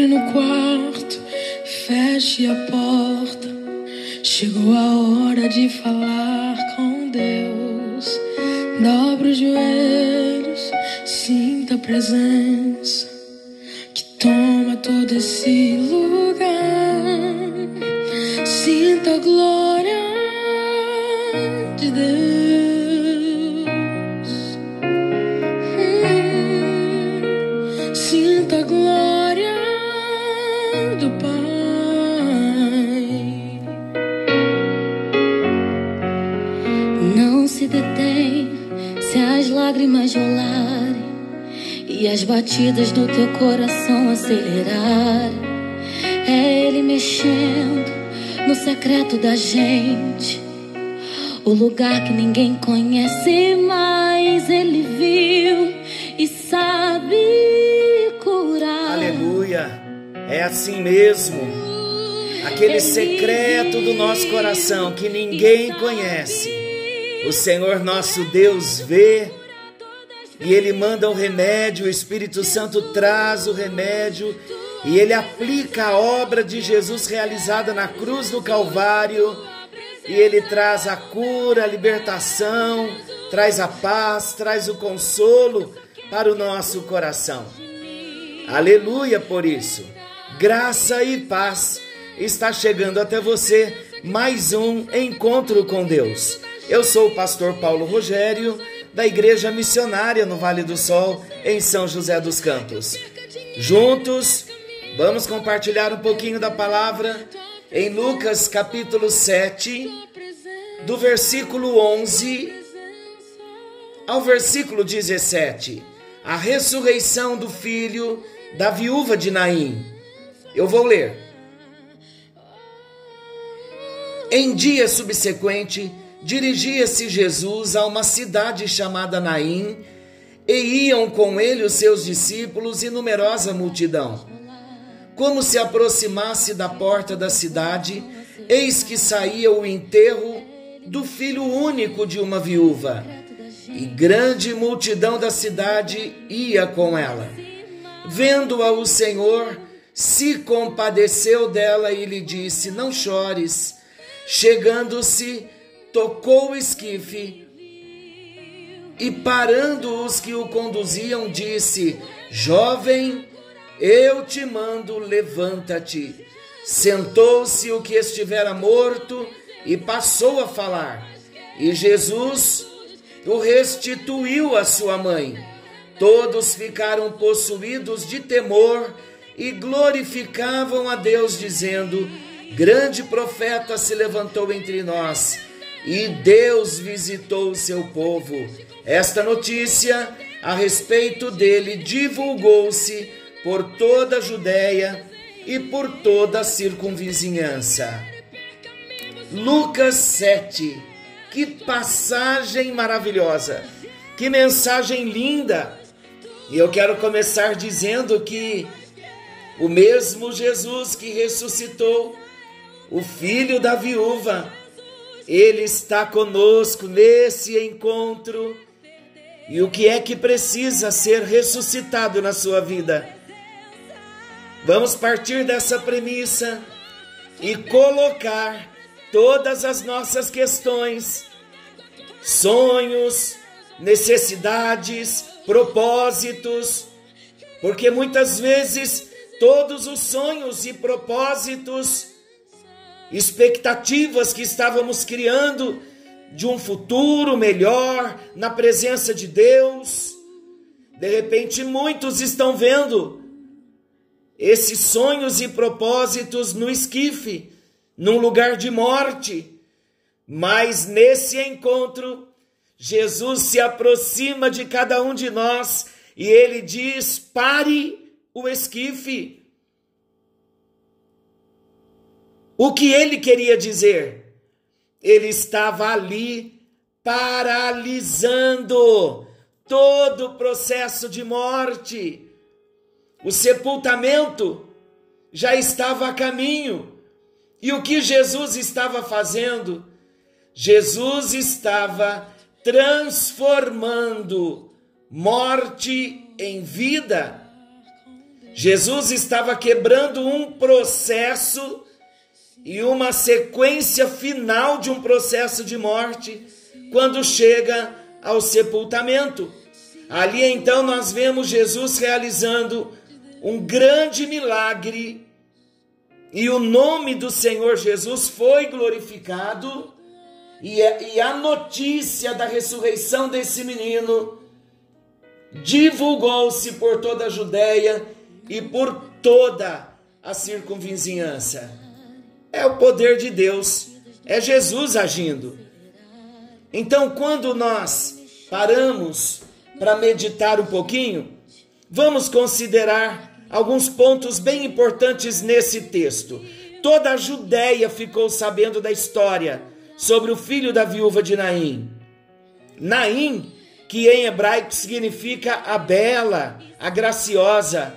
Entre no quarto, feche a porta. Chegou a hora de falar com Deus. Dobra os joelhos, sinta a presença que toma todo esse lugar. Batidas do teu coração acelerarem. É Ele mexendo no secreto da gente, o lugar que ninguém conhece, mas Ele viu e sabe curar. Aleluia. É assim mesmo. Aquele secreto do nosso coração que ninguém conhece. O Senhor nosso Deus vê e Ele manda o remédio, o Espírito Santo traz o remédio e Ele aplica a obra de Jesus realizada na cruz do Calvário e Ele traz a cura, a libertação, traz a paz, traz o consolo para o nosso coração. Aleluia por isso. Graça e paz está chegando até você mais um encontro com Deus. Eu sou o pastor Paulo Rogério, da Igreja Missionária no Vale do Sol, em São José dos Campos. Juntos, vamos compartilhar um pouquinho da palavra em Lucas capítulo 7, do versículo 11 ao versículo 17. A ressurreição do filho da viúva de Naim. Eu vou ler. Em dia subsequente, dirigia-se Jesus a uma cidade chamada Naim, e iam com ele os seus discípulos e numerosa multidão. Como se aproximasse da porta da cidade, eis que saía o enterro do filho único de uma viúva, e grande multidão da cidade ia com ela. Vendo-a o Senhor, se compadeceu dela e lhe disse: Não chores. Chegando-se, tocou o esquife e, parando os que o conduziam, disse: Jovem, eu te mando, levanta-te. Sentou-se o que estivera morto e passou a falar. E Jesus o restituiu à sua mãe. Todos ficaram possuídos de temor e glorificavam a Deus, dizendo: Grande profeta se levantou entre nós e Deus visitou o seu povo. Esta notícia a respeito dele divulgou-se por toda a Judéia e por toda a circunvizinhança. Lucas 7. Que passagem maravilhosa! Que mensagem linda! E eu quero começar dizendo que o mesmo Jesus que ressuscitou o filho da viúva, ele está conosco nesse encontro. E o que é que precisa ser ressuscitado na sua vida? Vamos partir dessa premissa e colocar todas as nossas questões, sonhos, necessidades, propósitos, porque muitas vezes todos os sonhos e propósitos, expectativas que estávamos criando de um futuro melhor na presença de Deus, de repente muitos estão vendo esses sonhos e propósitos no esquife, num lugar de morte. Mas nesse encontro, Jesus se aproxima de cada um de nós e ele diz: pare o esquife. O que ele queria dizer? Ele estava ali paralisando todo o processo de morte. O sepultamento já estava a caminho. E o que Jesus estava fazendo? Jesus estava transformando morte em vida. Jesus estava quebrando um processo e uma sequência final de um processo de morte quando chega ao sepultamento. Ali então nós vemos Jesus realizando um grande milagre e o nome do Senhor Jesus foi glorificado e, a notícia da ressurreição desse menino divulgou-se por toda a Judéia e por toda a circunvizinhança. É o poder de Deus, é Jesus agindo. Então, quando nós paramos para meditar um pouquinho, vamos considerar alguns pontos bem importantes nesse texto. Toda a Judéia ficou sabendo da história sobre o filho da viúva de Naim. Naim, que em hebraico significa a bela, a graciosa,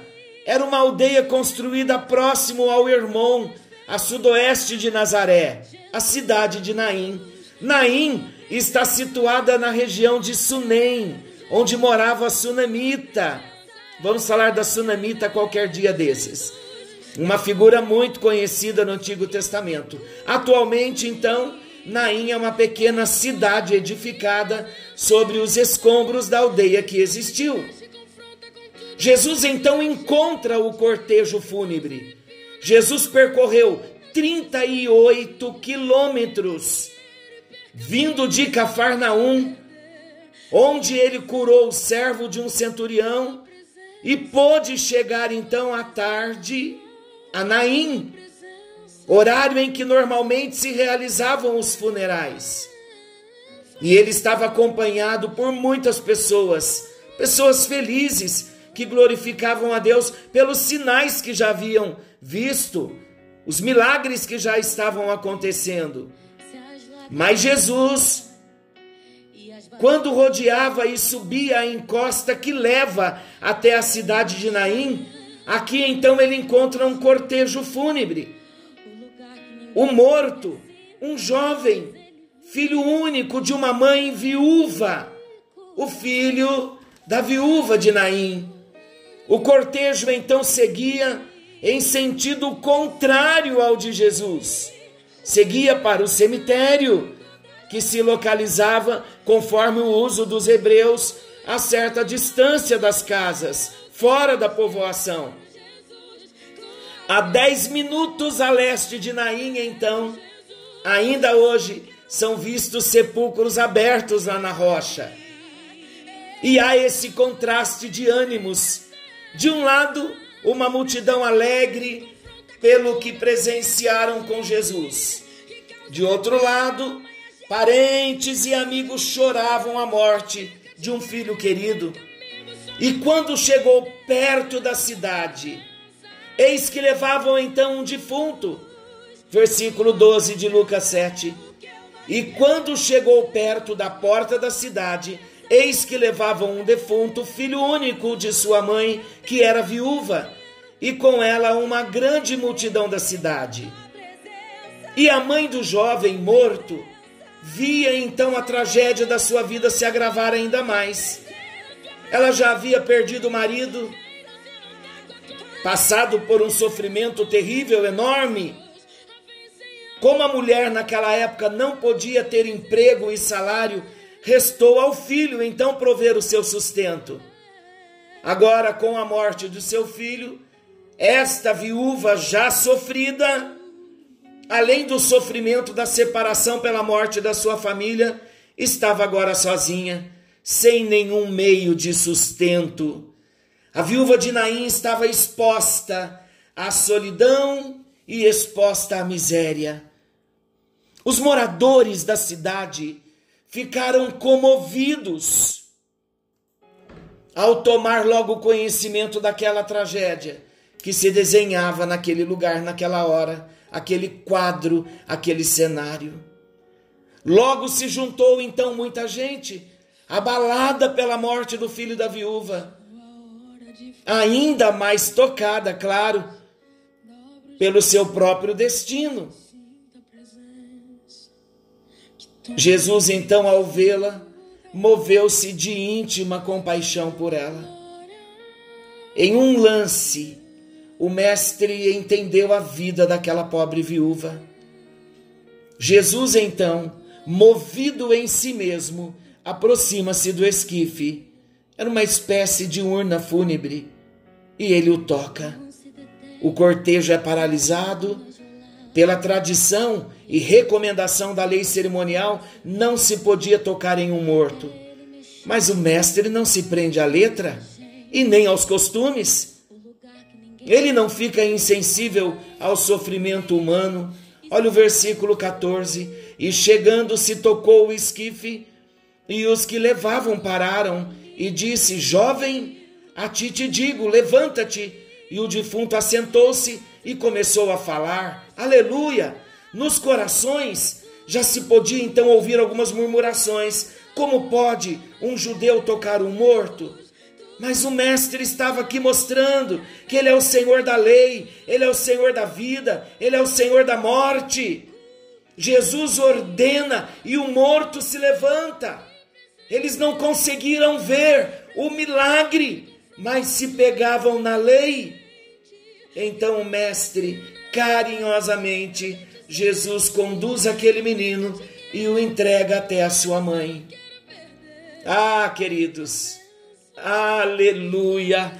era uma aldeia construída próximo ao Hermon, a sudoeste de Nazaré, a cidade de Naim. Naim está situada na região de Sunem, onde morava a Sunamita. Vamos falar da Sunamita qualquer dia desses. Uma figura muito conhecida no Antigo Testamento. Atualmente, então, Naim é uma pequena cidade edificada sobre os escombros da aldeia que existiu. Jesus então encontra o cortejo fúnebre. Jesus percorreu 38 quilômetros, vindo de Cafarnaum, onde ele curou o servo de um centurião, e pôde chegar então à tarde a Naim, horário em que normalmente se realizavam os funerais. E ele estava acompanhado por muitas pessoas, pessoas felizes que glorificavam a Deus pelos sinais que já haviam visto, os milagres que já estavam acontecendo. Mas Jesus, quando rodeava e subia a encosta que leva até a cidade de Naim, aqui então ele encontra um cortejo fúnebre o morto, um jovem, filho único de uma mãe viúva, o filho da viúva de Naim. O cortejo então seguia em sentido contrário ao de Jesus. Seguia para o cemitério, que se localizava, conforme o uso dos hebreus, a certa distância das casas, fora da povoação. A dez minutos a leste de Naim, então, ainda hoje são vistos sepulcros abertos lá na rocha. E há esse contraste de ânimos. De um lado, uma multidão alegre pelo que presenciaram com Jesus. De outro lado, parentes e amigos choravam a morte de um filho querido. E quando chegou perto da cidade, Eis que levavam então um defunto. Versículo 12 de Lucas 7. E quando chegou perto da porta da cidade, eis que levavam um defunto, filho único de sua mãe, que era viúva, e com ela uma grande multidão da cidade. E a mãe do jovem morto via então a tragédia da sua vida se agravar ainda mais. Ela já havia perdido o marido, passado por um sofrimento terrível, enorme. Como a mulher naquela época não podia ter emprego e salário, restou ao filho então prover o seu sustento. Agora, com a morte do seu filho, esta viúva já sofrida, além do sofrimento da separação pela morte da sua família, estava agora sozinha, sem nenhum meio de sustento a viúva de Naim estava exposta à solidão e exposta à miséria. Os moradores da cidade ficaram comovidos ao tomar logo conhecimento daquela tragédia que se desenhava naquele lugar, naquela hora, aquele quadro, aquele cenário. Logo se juntou então muita gente, abalada pela morte do filho da viúva ainda mais tocada, claro, pelo seu próprio destino. Jesus, então, ao vê-la, moveu-se de íntima compaixão por ela. Em um lance o mestre entendeu a vida daquela pobre viúva. Jesus, então, movido em si mesmo, aproxima-se do esquife. Era uma espécie de urna fúnebre. E ele o toca. O cortejo é paralisado. Pela tradição e recomendação da lei cerimonial, não se podia tocar em um morto. Mas o mestre não se prende à letra e nem aos costumes. Ele não fica insensível ao sofrimento humano. Olha o versículo 14. E chegando-se, tocou o esquife, e os que levavam pararam, e disse: Jovem, a ti te digo, levanta-te. E o defunto assentou-se e começou a falar. Aleluia! Nos corações já se podia então ouvir algumas murmurações. Como pode um judeu tocar um morto? Mas o Mestre estava aqui mostrando que Ele é o Senhor da lei, Ele é o Senhor da vida, Ele é o Senhor da morte. Jesus ordena e o morto se levanta. Eles não conseguiram ver o milagre, mas se pegavam na lei. Então o Mestre, carinhosamente, Jesus conduz aquele menino e o entrega até a sua mãe. Ah, queridos, Aleluia!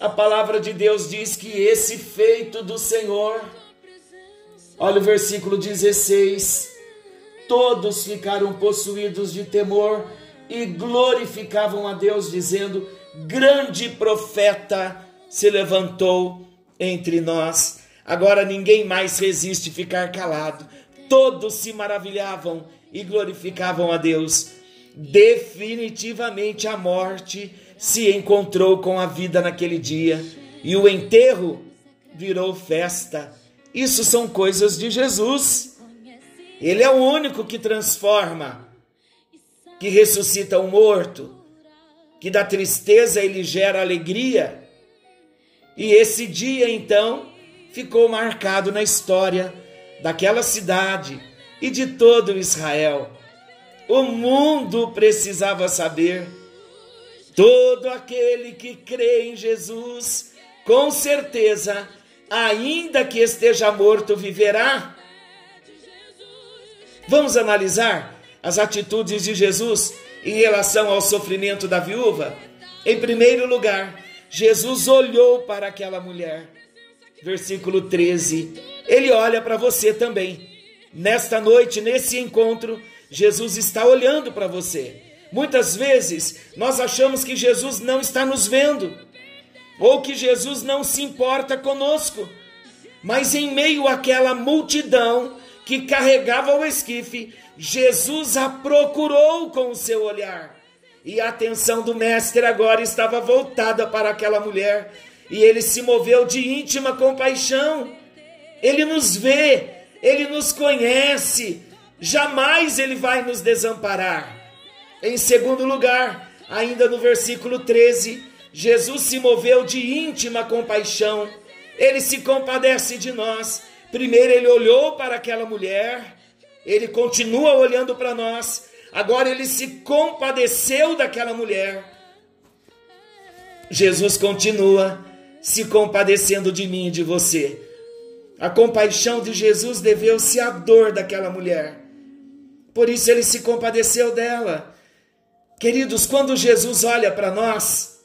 A palavra de Deus diz que esse feito do Senhor, olha o versículo 16: todos ficaram possuídos de temor e glorificavam a Deus, dizendo: Grande profeta se levantou entre nós. Agora ninguém mais resiste ficar calado. Todos se maravilhavam e glorificavam a Deus definitivamente a morte se encontrou com a vida naquele dia e o enterro virou festa. Isso são coisas de Jesus. Ele é o único que transforma, que ressuscita o morto, que da tristeza ele gera alegria. E esse dia então ficou marcado na história daquela cidade e de todo Israel. O mundo precisava saber. Todo aquele que crê em Jesus, com certeza, ainda que esteja morto, viverá. Vamos analisar as atitudes de Jesus em relação ao sofrimento da viúva? Em primeiro lugar, Jesus olhou para aquela mulher. Versículo 13. Ele olha para você também. Nesta noite, nesse encontro, Jesus está olhando para você. Muitas vezes nós achamos que Jesus não está nos vendo, ou que Jesus não se importa conosco. Mas em meio àquela multidão que carregava o esquife, Jesus a procurou com o seu olhar. E a atenção do mestre agora estava voltada para aquela mulher, e ele se moveu de íntima compaixão. Ele nos vê, ele nos conhece, jamais ele vai nos desamparar. Em segundo lugar, ainda no versículo 13, Jesus se moveu de íntima compaixão, ele se compadece de nós. Primeiro, ele olhou para aquela mulher, ele continua olhando para nós, agora ele se compadeceu daquela mulher. Jesus continua se compadecendo de mim e de você. A compaixão de Jesus deveu-se à dor daquela mulher. Por isso ele se compadeceu dela. Queridos, quando Jesus olha para nós,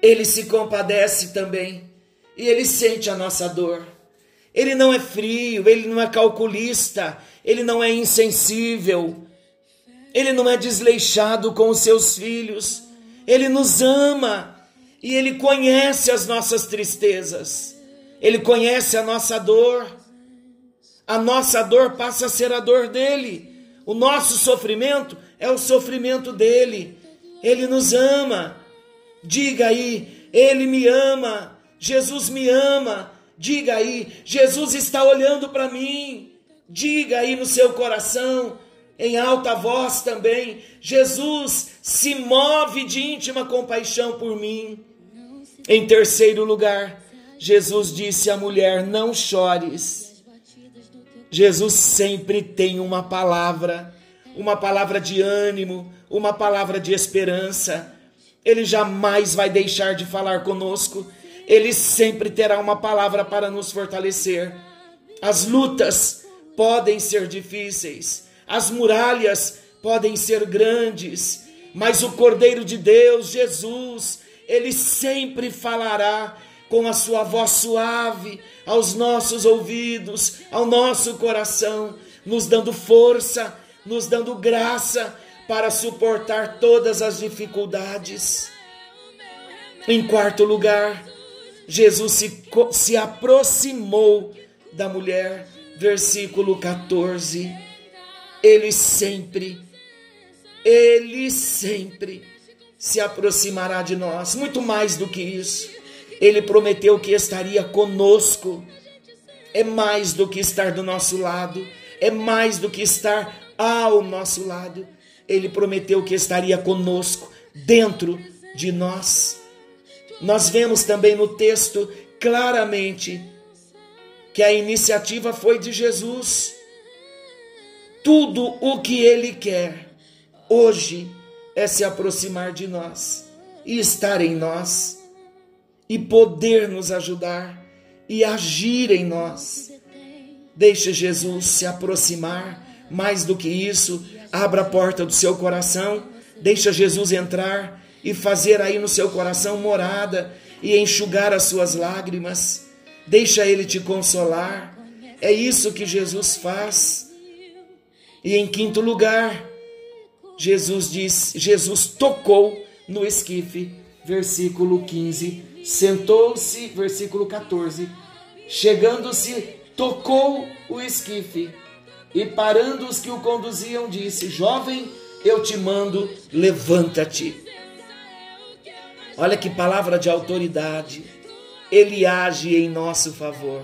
ele se compadece também e ele sente a nossa dor. Ele não é frio, ele não é calculista, ele não é insensível, ele não é desleixado com os seus filhos, ele nos ama e ele conhece as nossas tristezas, ele conhece a nossa dor a nossa dor passa a ser a dor dele. O nosso sofrimento é o sofrimento dele. Ele nos ama. Diga aí, ele me ama. Jesus me ama. Diga aí, Jesus está olhando para mim. Diga aí no seu coração, em alta voz também: Jesus se move de íntima compaixão por mim. Em terceiro lugar, Jesus disse à mulher: Não chores. Jesus sempre tem uma palavra, uma palavra de ânimo, uma palavra de esperança. Ele jamais vai deixar de falar conosco. Ele sempre terá uma palavra para nos fortalecer. As lutas podem ser difíceis, as muralhas podem ser grandes, mas o Cordeiro de Deus, Jesus, ele sempre falará com a sua voz suave aos nossos ouvidos, ao nosso coração, nos dando força, nos dando graça para suportar todas as dificuldades. Em quarto lugar, Jesus se, se aproximou da mulher, versículo 14. Ele sempre, ele sempre se aproximará de nós, muito mais do que isso. Ele prometeu que estaria conosco. É mais do que estar do nosso lado, é mais do que estar ao nosso lado. Ele prometeu que estaria conosco, dentro de nós. Nós vemos também no texto claramente que a iniciativa foi de Jesus. Tudo o que ele quer hoje é se aproximar de nós e estar em nós e poder nos ajudar e agir em nós. Deixe Jesus se aproximar, mais do que isso, abra a porta do seu coração, deixa Jesus entrar e fazer aí no seu coração morada e enxugar as suas lágrimas. Deixa ele te consolar. É isso que Jesus faz. E em quinto lugar, Jesus diz, Jesus tocou no esquife, versículo 15. Sentou-se, versículo 14. Chegando-se, tocou o esquife e parando os que o conduziam, disse: Jovem, eu te mando, levanta-te. Olha que palavra de autoridade. Ele age em nosso favor.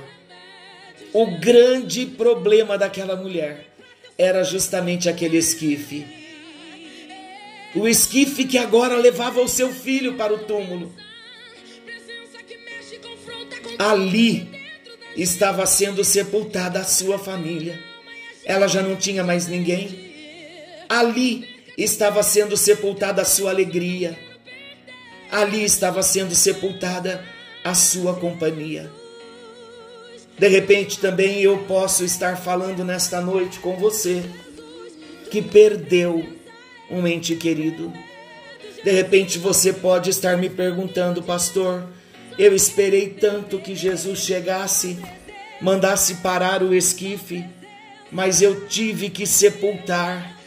O grande problema daquela mulher era justamente aquele esquife. O esquife que agora levava o seu filho para o túmulo. Ali estava sendo sepultada a sua família. Ela já não tinha mais ninguém. Ali estava sendo sepultada a sua alegria. Ali estava sendo sepultada a sua companhia. De repente também eu posso estar falando nesta noite com você que perdeu um ente querido. De repente você pode estar me perguntando, pastor, eu esperei tanto que Jesus chegasse, mandasse parar o esquife, mas eu tive que sepultar,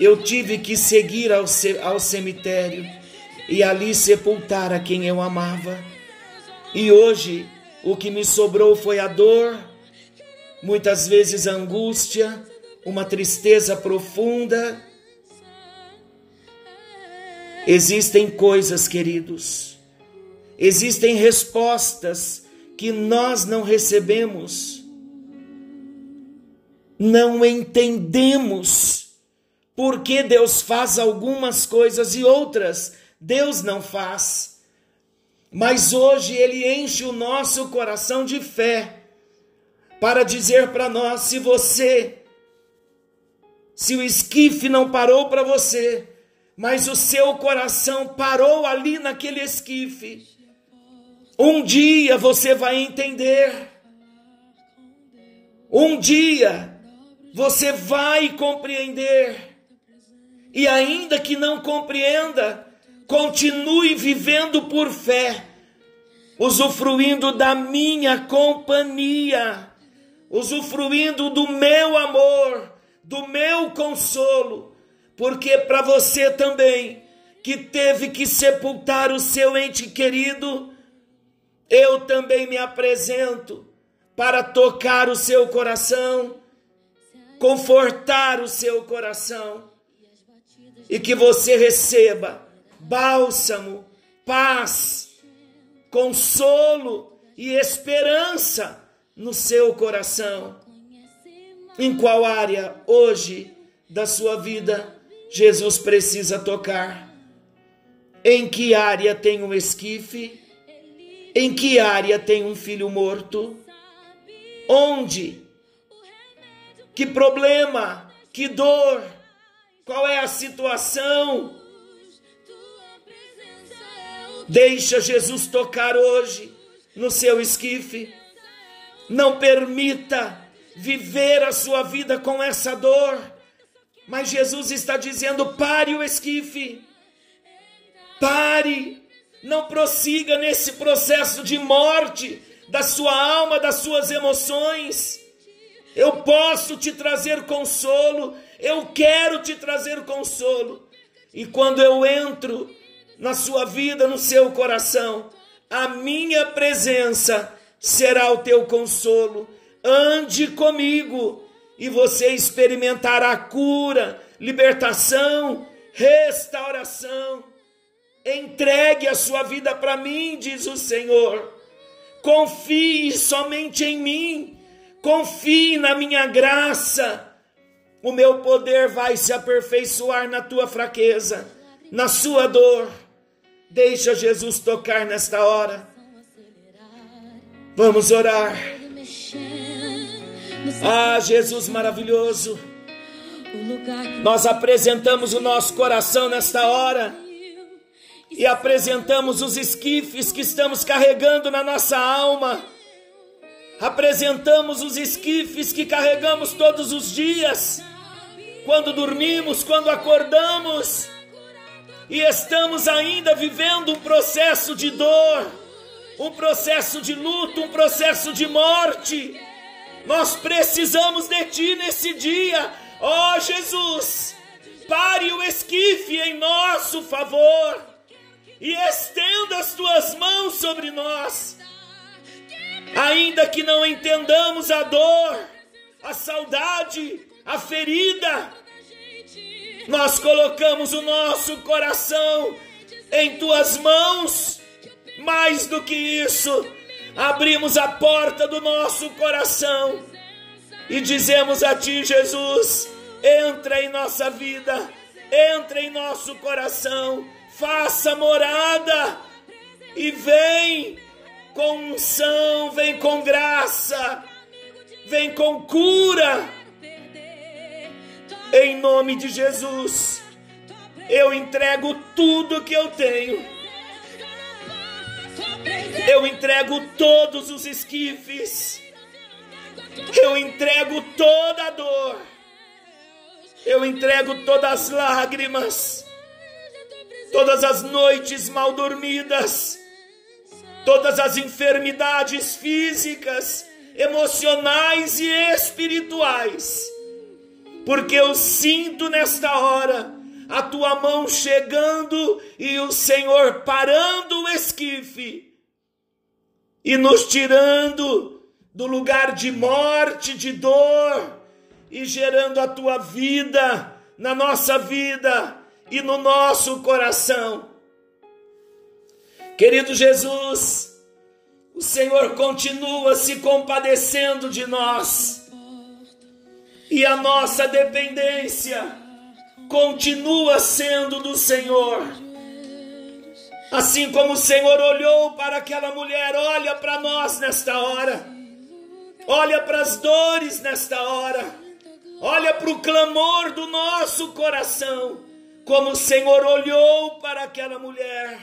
eu tive que seguir ao, ao cemitério e ali sepultar a quem eu amava. E hoje o que me sobrou foi a dor, muitas vezes a angústia, uma tristeza profunda. Existem coisas, queridos, existem respostas que nós não recebemos, não entendemos por que Deus faz algumas coisas e outras Deus não faz. Mas hoje Ele enche o nosso coração de fé para dizer para nós: se você, se o esquife não parou para você, mas o seu coração parou ali naquele esquife, um dia você vai entender. Um dia você vai compreender. E ainda que não compreenda, continue vivendo por fé, usufruindo da minha companhia, usufruindo do meu amor, do meu consolo, porque para você também, que teve que sepultar o seu ente querido, eu também me apresento para tocar o seu coração, confortar o seu coração e que você receba bálsamo, paz, consolo e esperança no seu coração. Em qual área hoje da sua vida Jesus precisa tocar? Em que área tem um esquife? Em que área tem um filho morto? Onde? Que problema? Que dor? Qual é a situação? Deixa Jesus tocar hoje no seu esquife. Não permita viver a sua vida com essa dor. Mas Jesus está dizendo: pare o esquife. Pare. Não prossiga nesse processo de morte da sua alma, das suas emoções. Eu posso te trazer consolo, eu quero te trazer consolo. E quando eu entro na sua vida, no seu coração, a minha presença será o teu consolo. Ande comigo e você experimentará cura, libertação, restauração. Entregue a sua vida para mim, diz o Senhor. Confie somente em mim. Confie na minha graça. O meu poder vai se aperfeiçoar na tua fraqueza, na sua dor. Deixa Jesus tocar nesta hora. Vamos orar. Ah, Jesus maravilhoso. Nós apresentamos o nosso coração nesta hora e apresentamos os esquifes que estamos carregando na nossa alma. Apresentamos os esquifes que carregamos todos os dias, quando dormimos, quando acordamos, e estamos ainda vivendo um processo de dor, um processo de luto, um processo de morte. Nós precisamos de Ti nesse dia, ó oh, Jesus. Pare o esquife em nosso favor e estenda as tuas mãos sobre nós. Ainda que não entendamos a dor, a saudade, a ferida, nós colocamos o nosso coração em tuas mãos. Mais do que isso, abrimos a porta do nosso coração e dizemos a Ti, Jesus: entra em nossa vida, entra em nosso coração faça morada e vem com unção, vem com graça, vem com cura. Em nome de Jesus, eu entrego tudo que eu tenho. Eu entrego todos os esquifes. Eu entrego toda a dor. Eu entrego todas as lágrimas todas as noites mal dormidas, todas as enfermidades físicas, emocionais e espirituais, porque eu sinto nesta hora a tua mão chegando e o Senhor parando o esquife e nos tirando do lugar de morte, de dor e gerando a tua vida na nossa vida e no nosso coração. Querido Jesus, o Senhor continua se compadecendo de nós e a nossa dependência continua sendo do Senhor. Assim como o Senhor olhou para aquela mulher, olha para nós nesta hora, olha para as dores nesta hora, olha para o clamor do nosso coração como o Senhor olhou para aquela mulher.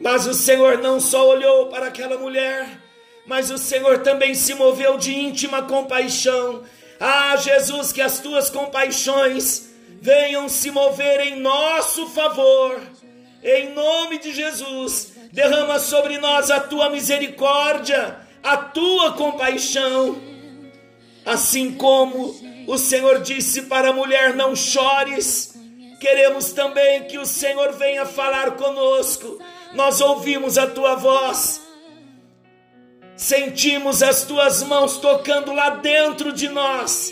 Mas o Senhor não só olhou para aquela mulher, mas o Senhor também se moveu de íntima compaixão. Ah, Jesus, que as tuas compaixões venham se mover em nosso favor. Em nome de Jesus, derrama sobre nós a tua misericórdia, a tua compaixão. Assim como o Senhor disse para a mulher: Não chores, Queremos também que o Senhor venha falar conosco. Nós ouvimos a tua voz, sentimos as tuas mãos tocando lá dentro de nós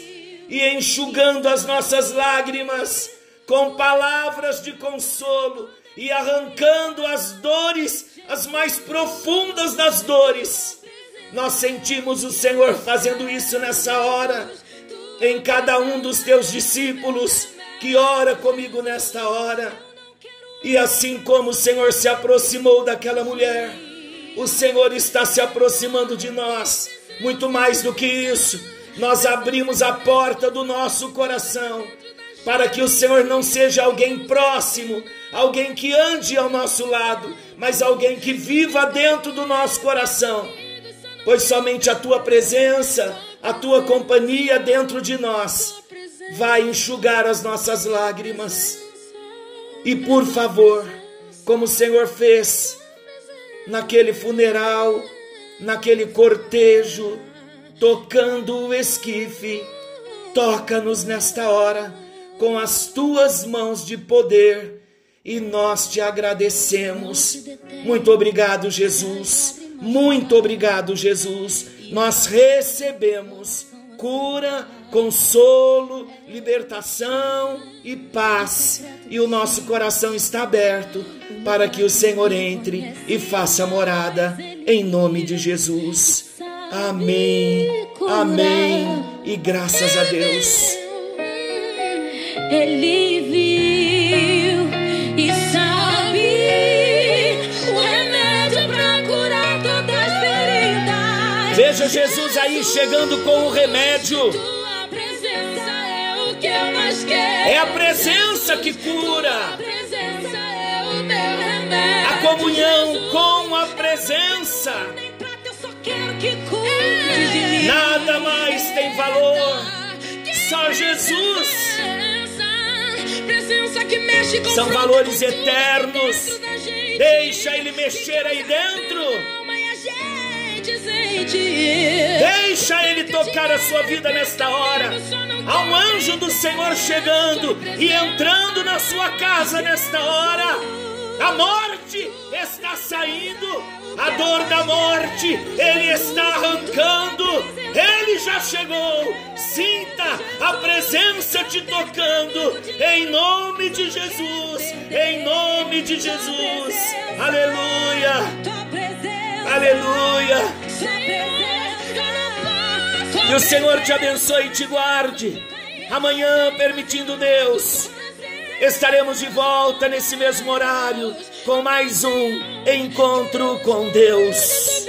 e enxugando as nossas lágrimas com palavras de consolo e arrancando as dores, as mais profundas das dores. Nós sentimos o Senhor fazendo isso nessa hora, em cada um dos teus discípulos que ora comigo nesta hora. E assim como o Senhor se aproximou daquela mulher, o Senhor está se aproximando de nós. Muito mais do que isso, nós abrimos a porta do nosso coração para que o Senhor não seja alguém próximo, alguém que ande ao nosso lado, mas alguém que viva dentro do nosso coração, pois somente a tua presença, a tua companhia dentro de nós vai enxugar as nossas lágrimas. E por favor, como o Senhor fez naquele funeral, naquele cortejo, tocando o esquife, toca-nos nesta hora com as tuas mãos de poder e nós te agradecemos. Muito obrigado, Jesus. Muito obrigado, Jesus. Nós recebemos cura, consolo, libertação e paz. E o nosso coração está aberto para que o Senhor entre e faça morada em nome de Jesus. Amém. Amém. E graças a Deus. Ele viu Veja Jesus aí chegando com o remédio. É. É a presença que cura. A é. A comunhão com a presença. Mim. Nada mais tem valor. Só Jesus. São valores eternos. Deixa ele mexer aí dentro. Deixa ele tocar a sua vida nesta hora. Há um anjo do Senhor chegando e entrando na sua casa nesta hora. A morte está saindo. A dor da morte, ele está arrancando. Ele já chegou. Sinta a presença te tocando. Em nome de Jesus. Em nome de Jesus. Aleluia. Aleluia. Que o Senhor te abençoe e te guarde. Amanhã, permitindo Deus, estaremos de volta nesse mesmo horário com mais um encontro com Deus.